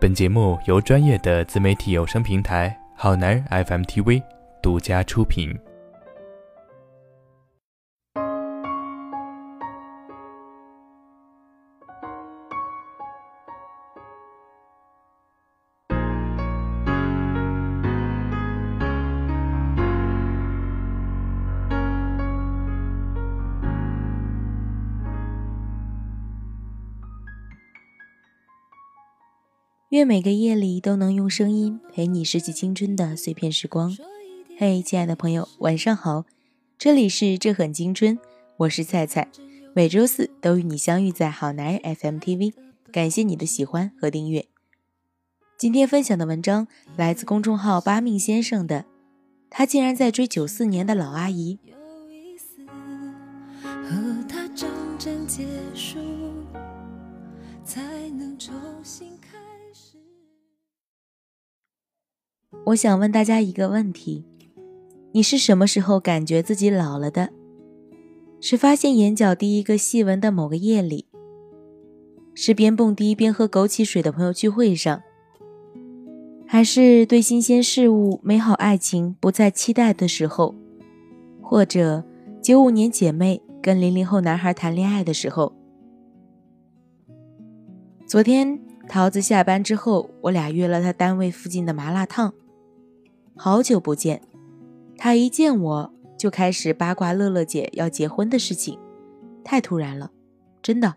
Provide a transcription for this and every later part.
本节目由专业的自媒体有声平台好男人 FM TV 独家出品。愿每个夜里都能用声音陪你拾起青春的碎片时光。嘿，亲爱的朋友，晚上好，这里是这很青春，我是菜菜，每周四都与你相遇在好男人 FM TV，感谢你的喜欢和订阅。今天分享的文章来自公众号八命先生的，他竟然在追九四年的老阿姨。和他真正结束，才能重新开我想问大家一个问题：你是什么时候感觉自己老了的？是发现眼角第一个细纹的某个夜里，是边蹦迪边喝枸杞水的朋友聚会上，还是对新鲜事物、美好爱情不再期待的时候，或者九五年姐妹跟零零后男孩谈恋爱的时候？昨天桃子下班之后，我俩约了他单位附近的麻辣烫。好久不见，他一见我就开始八卦乐乐姐要结婚的事情，太突然了，真的，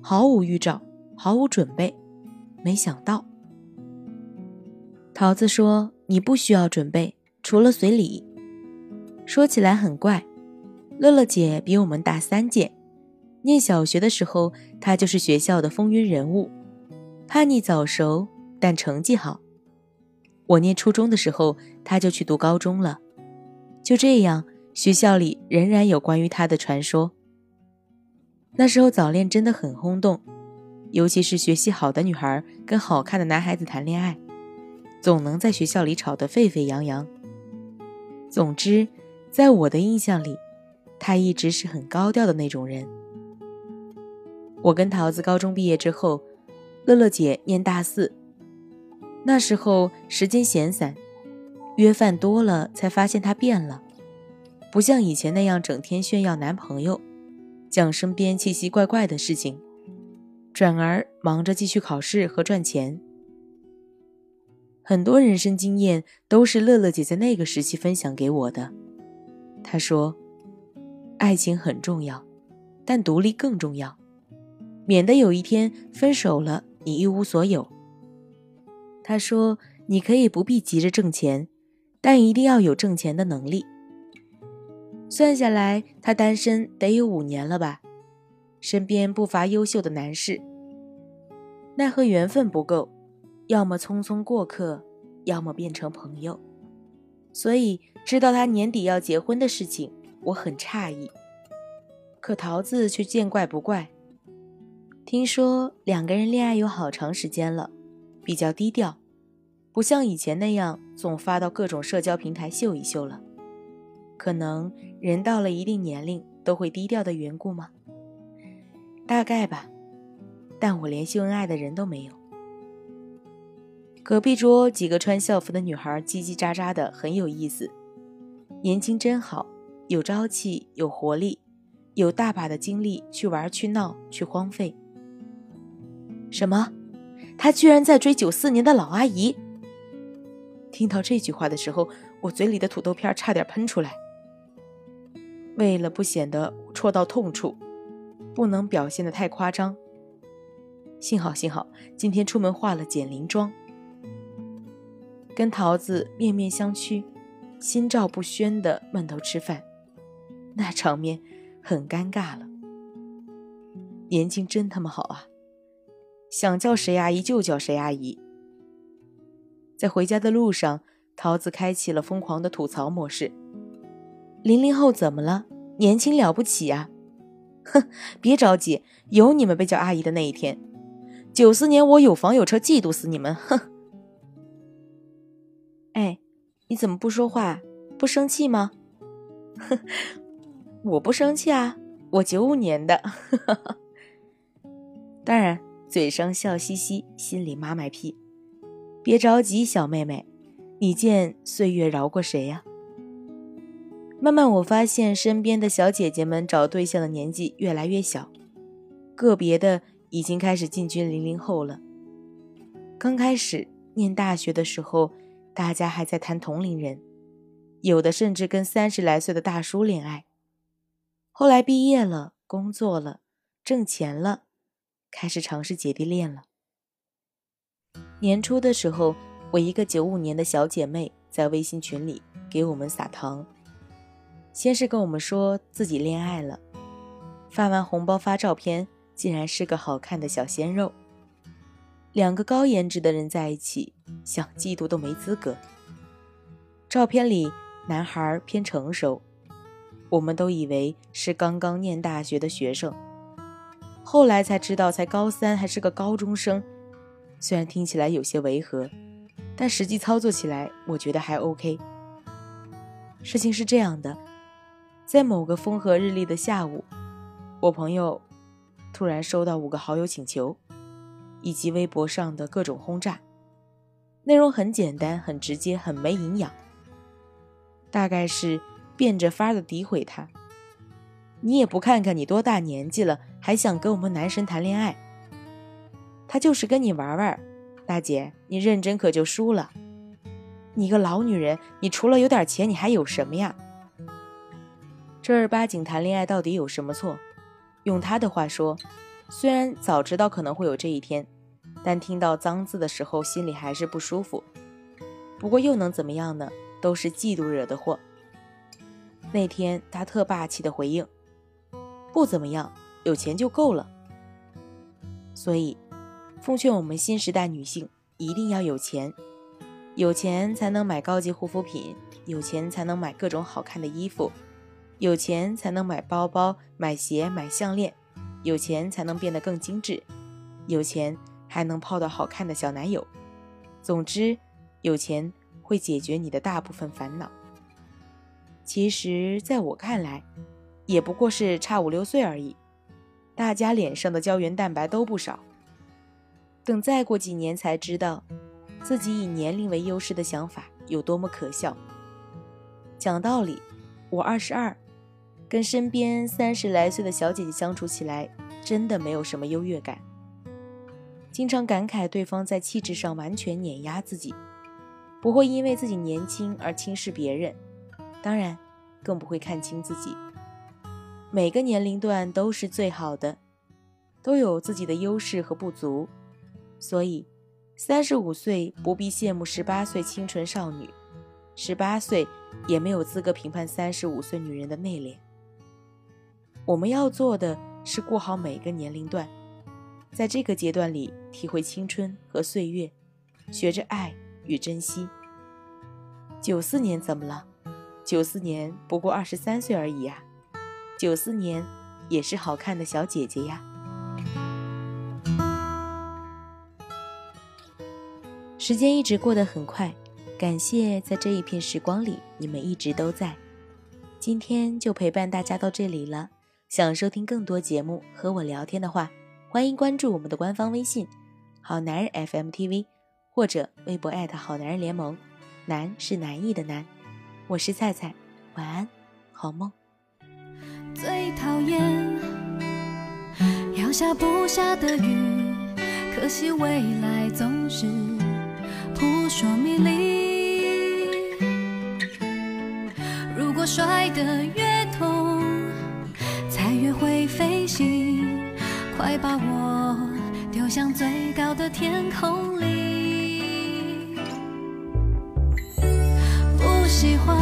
毫无预兆，毫无准备，没想到。桃子说：“你不需要准备，除了随礼。”说起来很怪，乐乐姐比我们大三届，念小学的时候，她就是学校的风云人物，叛逆早熟，但成绩好。我念初中的时候，他就去读高中了。就这样，学校里仍然有关于他的传说。那时候早恋真的很轰动，尤其是学习好的女孩跟好看的男孩子谈恋爱，总能在学校里吵得沸沸扬扬。总之，在我的印象里，他一直是很高调的那种人。我跟桃子高中毕业之后，乐乐姐念大四。那时候时间闲散，约饭多了，才发现她变了，不像以前那样整天炫耀男朋友，讲身边奇奇怪怪的事情，转而忙着继续考试和赚钱。很多人生经验都是乐乐姐在那个时期分享给我的。她说：“爱情很重要，但独立更重要，免得有一天分手了，你一无所有。”他说：“你可以不必急着挣钱，但一定要有挣钱的能力。”算下来，他单身得有五年了吧？身边不乏优秀的男士，奈何缘分不够，要么匆匆过客，要么变成朋友。所以知道他年底要结婚的事情，我很诧异。可桃子却见怪不怪。听说两个人恋爱有好长时间了。比较低调，不像以前那样总发到各种社交平台秀一秀了。可能人到了一定年龄都会低调的缘故吗？大概吧。但我连秀恩爱的人都没有。隔壁桌几个穿校服的女孩叽叽喳喳的，很有意思。年轻真好，有朝气，有活力，有大把的精力去玩、去闹、去荒废。什么？他居然在追九四年的老阿姨。听到这句话的时候，我嘴里的土豆片差点喷出来。为了不显得戳到痛处，不能表现的太夸张。幸好幸好，今天出门化了减龄妆，跟桃子面面相觑，心照不宣的闷头吃饭，那场面很尴尬了。年轻真他妈好啊！想叫谁阿姨就叫谁阿姨。在回家的路上，桃子开启了疯狂的吐槽模式。零零后怎么了？年轻了不起啊！哼，别着急，有你们被叫阿姨的那一天。九四年我有房有车，嫉妒死你们！哼。哎，你怎么不说话？不生气吗？哼，我不生气啊，我九五年的。当然。嘴上笑嘻嘻，心里妈卖批。别着急，小妹妹，你见岁月饶过谁呀？慢慢，我发现身边的小姐姐们找对象的年纪越来越小，个别的已经开始进军零零后了。刚开始念大学的时候，大家还在谈同龄人，有的甚至跟三十来岁的大叔恋爱。后来毕业了，工作了，挣钱了，开始尝试姐弟恋了。年初的时候，我一个九五年的小姐妹在微信群里给我们撒糖。先是跟我们说自己恋爱了，发完红包发照片，竟然是个好看的小鲜肉。两个高颜值的人在一起，想嫉妒都没资格。照片里男孩偏成熟，我们都以为是刚刚念大学的学生，后来才知道才高三还是个高中生。虽然听起来有些违和，但实际操作起来我觉得还 OK。事情是这样的。在某个风和日丽的下午，我朋友突然收到五个好友请求，以及微博上的各种轰炸，内容很简单、很直接、很没营养，大概是变着法的诋毁他。你也不看看你多大年纪了，还想跟我们男神谈恋爱？他就是跟你玩玩，大姐，你认真可就输了。你个老女人，你除了有点钱，你还有什么呀？正儿八经谈恋爱到底有什么错？用他的话说，虽然早知道可能会有这一天，但听到脏字的时候心里还是不舒服。不过又能怎么样呢？都是嫉妒惹的祸。那天他特霸气的回应：“不怎么样，有钱就够了。”所以，奉劝我们新时代女性一定要有钱，有钱才能买高级护肤品，有钱才能买各种好看的衣服。有钱才能买包包、买鞋、买项链，有钱才能变得更精致，有钱还能泡到好看的小男友。总之，有钱会解决你的大部分烦恼。其实，在我看来，也不过是差五六岁而已。大家脸上的胶原蛋白都不少。等再过几年，才知道自己以年龄为优势的想法有多么可笑。讲道理，我二十二。跟身边三十来岁的小姐姐相处起来，真的没有什么优越感。经常感慨对方在气质上完全碾压自己，不会因为自己年轻而轻视别人，当然，更不会看清自己。每个年龄段都是最好的，都有自己的优势和不足，所以，三十五岁不必羡慕十八岁清纯少女，十八岁也没有资格评判三十五岁女人的内敛。我们要做的是过好每个年龄段，在这个阶段里体会青春和岁月，学着爱与珍惜。九四年怎么了？九四年不过二十三岁而已呀，九四年也是好看的小姐姐呀。时间一直过得很快，感谢在这一片时光里你们一直都在。今天就陪伴大家到这里了。想收听更多节目和我聊天的话，欢迎关注我们的官方微信“好男人 FM TV” 或者微博艾特好男人联盟。男是难易的难，我是菜菜，晚安，好梦。最讨厌要下不下的雨，可惜未来总是扑朔迷离。如果摔得越痛。才越会飞行，快把我丢向最高的天空里。不喜欢